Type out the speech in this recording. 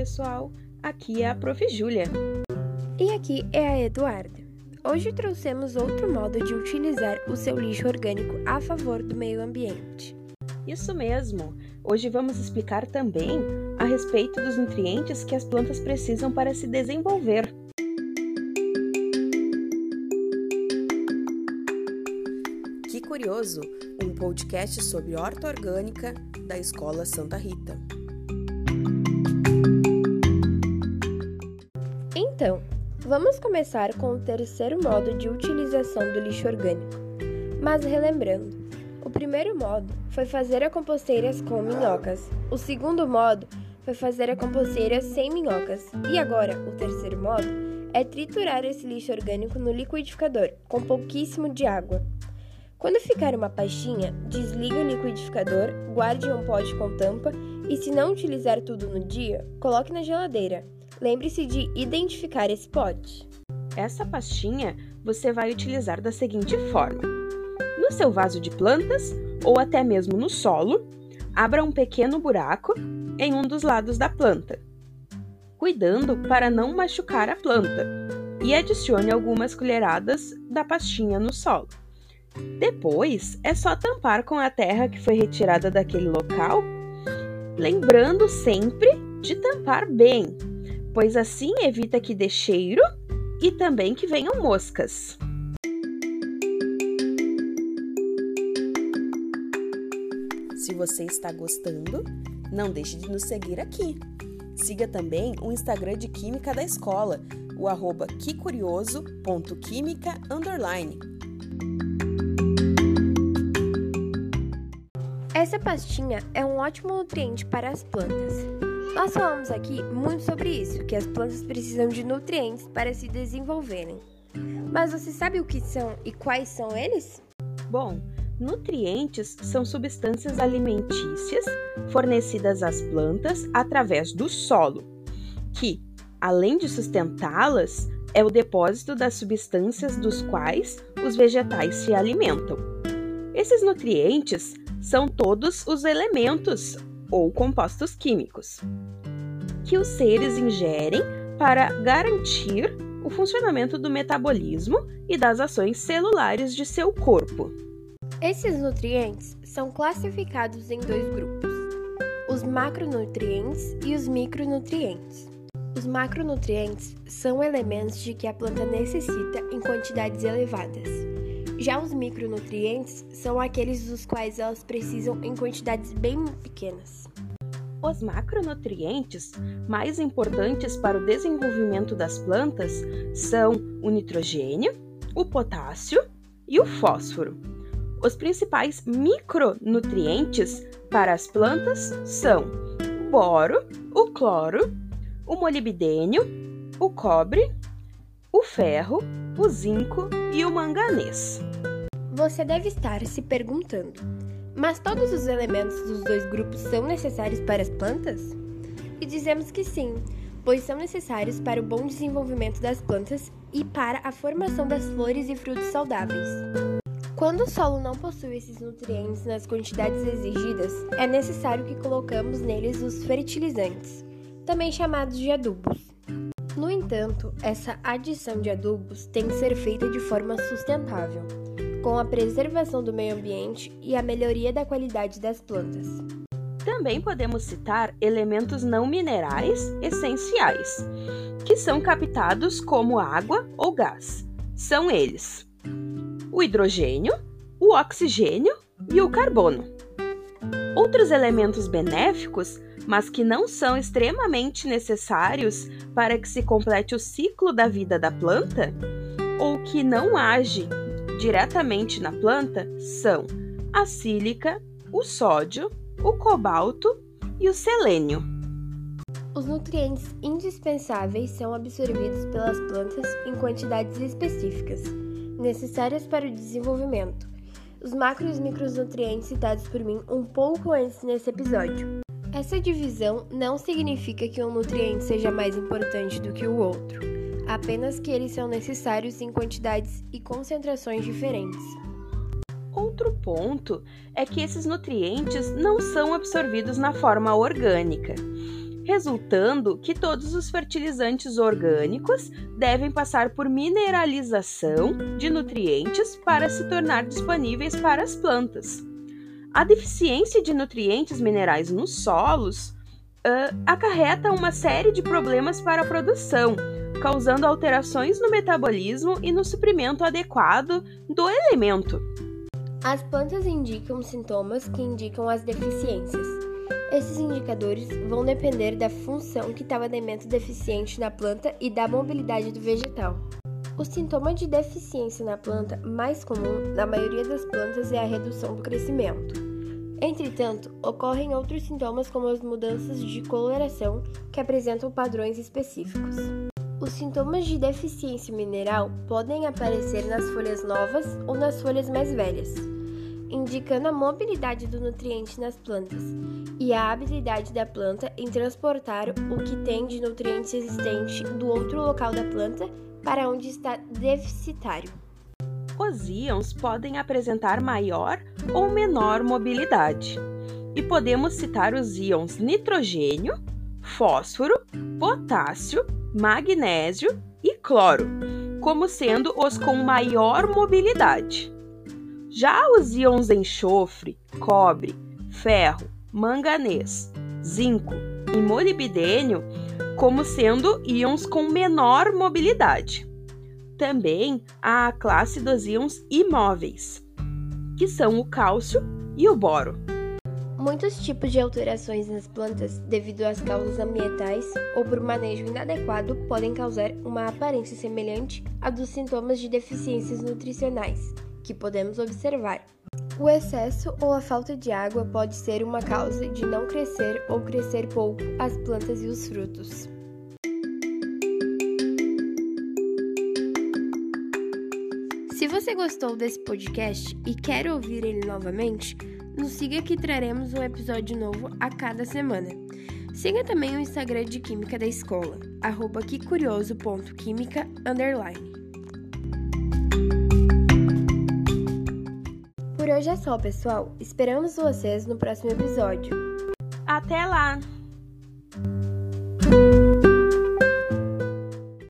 pessoal, aqui é a Prof. Júlia. E aqui é a Eduarda. Hoje trouxemos outro modo de utilizar o seu lixo orgânico a favor do meio ambiente. Isso mesmo! Hoje vamos explicar também a respeito dos nutrientes que as plantas precisam para se desenvolver. Que Curioso, um podcast sobre horta orgânica da Escola Santa Rita. Então, vamos começar com o terceiro modo de utilização do lixo orgânico. Mas relembrando, o primeiro modo foi fazer a composteiras com minhocas, o segundo modo foi fazer a composteiras sem minhocas, e agora o terceiro modo é triturar esse lixo orgânico no liquidificador com pouquíssimo de água. Quando ficar uma pastinha, desligue o liquidificador, guarde em um pote com tampa e, se não utilizar tudo no dia, coloque na geladeira. Lembre-se de identificar esse pote. Essa pastinha você vai utilizar da seguinte forma: no seu vaso de plantas ou até mesmo no solo, abra um pequeno buraco em um dos lados da planta, cuidando para não machucar a planta, e adicione algumas colheradas da pastinha no solo. Depois é só tampar com a terra que foi retirada daquele local, lembrando sempre de tampar bem, pois assim evita que dê cheiro e também que venham moscas. Se você está gostando, não deixe de nos seguir aqui. Siga também o Instagram de Química da escola, o arroba quecurioso.química Essa pastinha é um ótimo nutriente para as plantas. Nós falamos aqui muito sobre isso, que as plantas precisam de nutrientes para se desenvolverem. Mas você sabe o que são e quais são eles? Bom, nutrientes são substâncias alimentícias fornecidas às plantas através do solo, que, além de sustentá-las, é o depósito das substâncias dos quais os vegetais se alimentam. Esses nutrientes são todos os elementos ou compostos químicos que os seres ingerem para garantir o funcionamento do metabolismo e das ações celulares de seu corpo. Esses nutrientes são classificados em dois grupos: os macronutrientes e os micronutrientes. Os macronutrientes são elementos de que a planta necessita em quantidades elevadas já os micronutrientes são aqueles dos quais elas precisam em quantidades bem pequenas. Os macronutrientes mais importantes para o desenvolvimento das plantas são o nitrogênio, o potássio e o fósforo. Os principais micronutrientes para as plantas são o boro, o cloro, o molibdênio, o cobre, o ferro, o zinco e o manganês. Você deve estar se perguntando: mas todos os elementos dos dois grupos são necessários para as plantas? E dizemos que sim, pois são necessários para o bom desenvolvimento das plantas e para a formação das flores e frutos saudáveis. Quando o solo não possui esses nutrientes nas quantidades exigidas, é necessário que colocamos neles os fertilizantes, também chamados de adubos. No entanto, essa adição de adubos tem que ser feita de forma sustentável, com a preservação do meio ambiente e a melhoria da qualidade das plantas. Também podemos citar elementos não minerais essenciais, que são captados como água ou gás. São eles: o hidrogênio, o oxigênio e o carbono. Outros elementos benéficos mas que não são extremamente necessários para que se complete o ciclo da vida da planta, ou que não age diretamente na planta, são a sílica, o sódio, o cobalto e o selênio. Os nutrientes indispensáveis são absorvidos pelas plantas em quantidades específicas, necessárias para o desenvolvimento. Os macro e micronutrientes citados por mim um pouco antes nesse episódio. Essa divisão não significa que um nutriente seja mais importante do que o outro, apenas que eles são necessários em quantidades e concentrações diferentes. Outro ponto é que esses nutrientes não são absorvidos na forma orgânica. resultando que todos os fertilizantes orgânicos devem passar por mineralização de nutrientes para se tornar disponíveis para as plantas. A deficiência de nutrientes minerais nos solos uh, acarreta uma série de problemas para a produção, causando alterações no metabolismo e no suprimento adequado do elemento. As plantas indicam sintomas que indicam as deficiências. Esses indicadores vão depender da função que tal elemento deficiente na planta e da mobilidade do vegetal. O sintoma de deficiência na planta mais comum na maioria das plantas é a redução do crescimento. Entretanto, ocorrem outros sintomas como as mudanças de coloração que apresentam padrões específicos. Os sintomas de deficiência mineral podem aparecer nas folhas novas ou nas folhas mais velhas, indicando a mobilidade do nutriente nas plantas e a habilidade da planta em transportar o que tem de nutrientes existente do outro local da planta para onde está deficitário os íons podem apresentar maior ou menor mobilidade. E podemos citar os íons nitrogênio, fósforo, potássio, magnésio e cloro, como sendo os com maior mobilidade. Já os íons enxofre, cobre, ferro, manganês, zinco e molibdênio, como sendo íons com menor mobilidade também a classe dos íons imóveis, que são o cálcio e o boro. Muitos tipos de alterações nas plantas, devido às causas ambientais ou por manejo inadequado, podem causar uma aparência semelhante à dos sintomas de deficiências nutricionais que podemos observar. O excesso ou a falta de água pode ser uma causa de não crescer ou crescer pouco as plantas e os frutos. Se você gostou desse podcast e quer ouvir ele novamente, nos siga que traremos um episódio novo a cada semana. Siga também o Instagram de Química da Escola, arroba quecurioso.química, hoje é só, pessoal. Esperamos vocês no próximo episódio. Até lá!